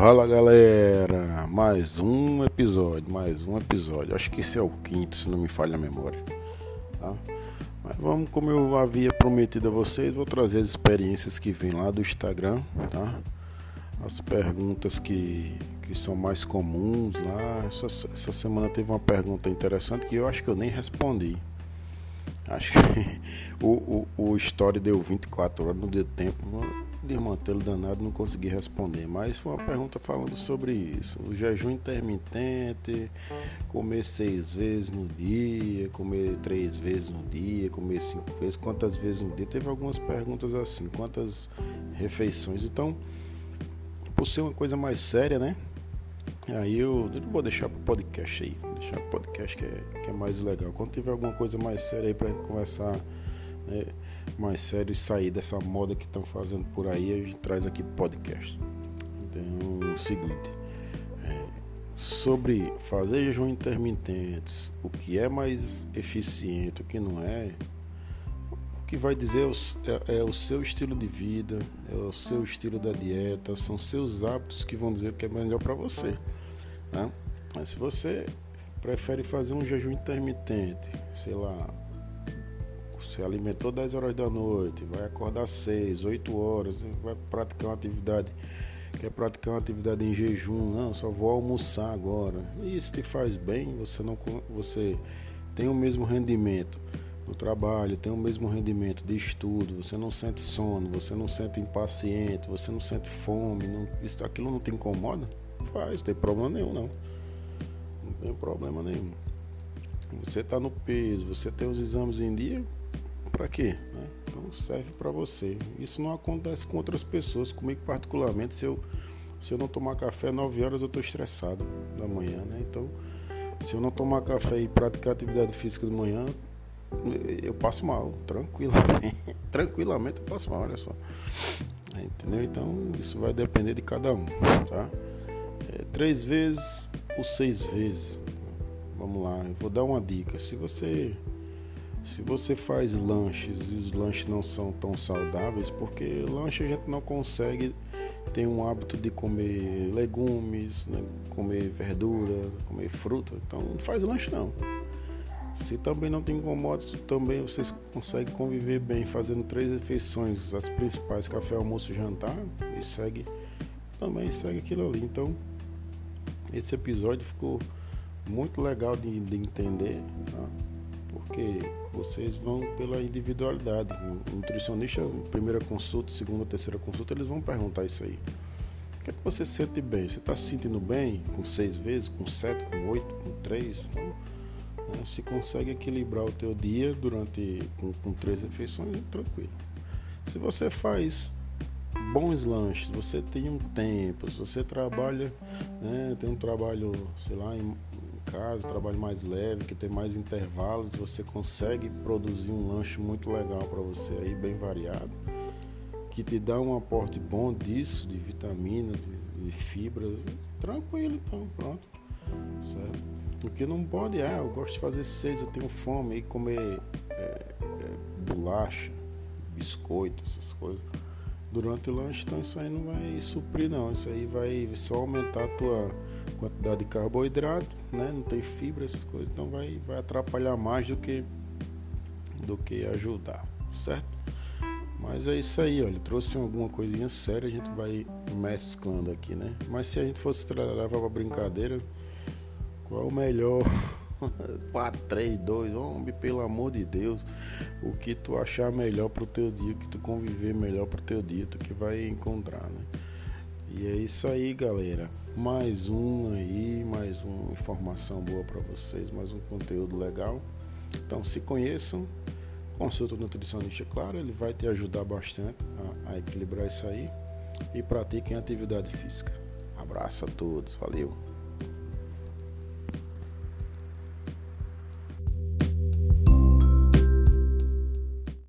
Fala galera, mais um episódio, mais um episódio. Acho que esse é o quinto, se não me falha a memória. Tá? Mas vamos, como eu havia prometido a vocês, vou trazer as experiências que vêm lá do Instagram, tá? As perguntas que, que são mais comuns lá. Essa, essa semana teve uma pergunta interessante que eu acho que eu nem respondi. Acho que o, o, o story deu 24 horas, não deu tempo desmantelo danado, não consegui responder, mas foi uma pergunta falando sobre isso. O jejum intermitente, comer seis vezes no dia, comer três vezes no dia, comer cinco vezes, quantas vezes no dia? Teve algumas perguntas assim, quantas refeições. Então, por ser uma coisa mais séria, né? Aí eu, eu vou deixar pro podcast aí, deixar pro podcast que é, que é mais legal. Quando tiver alguma coisa mais séria aí gente conversar né, mais sério e sair dessa moda que estão fazendo por aí, a gente traz aqui podcast. Então, é o seguinte, é, sobre fazer jejum intermitentes, o que é mais eficiente, o que não é, o que vai dizer é, é o seu estilo de vida, é o seu estilo da dieta, são seus hábitos que vão dizer o que é melhor para você. Né? Mas se você prefere fazer um jejum intermitente, sei lá, se alimentou 10 horas da noite, vai acordar 6, 8 horas, vai praticar uma atividade, quer praticar uma atividade em jejum, não, só vou almoçar agora. Isso te faz bem, você não você tem o mesmo rendimento no trabalho, tem o mesmo rendimento de estudo, você não sente sono, você não sente impaciente, você não sente fome, não, isso, aquilo não te incomoda? Faz, não tem problema nenhum não. Não tem problema nenhum. Você está no peso, você tem os exames em dia, para quê? Né? Então serve para você. Isso não acontece com outras pessoas. Comigo particularmente, se eu, se eu não tomar café 9 horas, eu estou estressado da manhã, né? Então, se eu não tomar café e praticar atividade física de manhã, eu passo mal, tranquilamente. tranquilamente eu passo mal, olha só. Entendeu? Então isso vai depender de cada um, tá? É, três vezes ou seis vezes. Vamos lá, eu vou dar uma dica. Se você se você faz lanches e os lanches não são tão saudáveis, porque lanche a gente não consegue ter um hábito de comer legumes, né? comer verdura, comer fruta, então não faz lanche não. Se também não tem incomoda, também vocês conseguem conviver bem fazendo três refeições, as principais, café, almoço e jantar, e segue, também segue aquilo ali. Então, esse episódio ficou muito legal de, de entender, tá? porque vocês vão pela individualidade. O nutricionista, primeira consulta, segunda, terceira consulta, eles vão perguntar isso aí. O que é que você sente bem? Você está se sentindo bem com seis vezes, com sete, com oito, com três? Então, né, se consegue equilibrar o teu dia durante com, com três refeições, é tranquilo. Se você faz bons lanches, você tem um tempo, se você trabalha, né, tem um trabalho, sei lá, em casa, trabalho mais leve, que tem mais intervalos, você consegue produzir um lanche muito legal para você aí, bem variado, que te dá um aporte bom disso, de vitamina, de, de fibras, tranquilo então, pronto, certo? O que não pode é, eu gosto de fazer seis, eu tenho fome e comer é, é, bolacha, biscoito, essas coisas durante o lanche, então isso aí não vai suprir não, isso aí vai só aumentar a tua quantidade de carboidrato, né? Não tem fibra, essas coisas, então vai, vai atrapalhar mais do que do que ajudar, certo? Mas é isso aí, olha, trouxe alguma coisinha séria, a gente vai mesclando aqui, né? Mas se a gente fosse levar para brincadeira, qual o melhor 4, 3, 2, homem, pelo amor de Deus, o que tu achar melhor pro teu dia, o que tu conviver melhor pro teu dia, tu que vai encontrar, né? E é isso aí, galera. Mais um aí, mais uma informação boa para vocês, mais um conteúdo legal. Então se conheçam, consulta o nutricionista, claro, ele vai te ajudar bastante a, a equilibrar isso aí e pratiquem atividade física. Abraço a todos, valeu!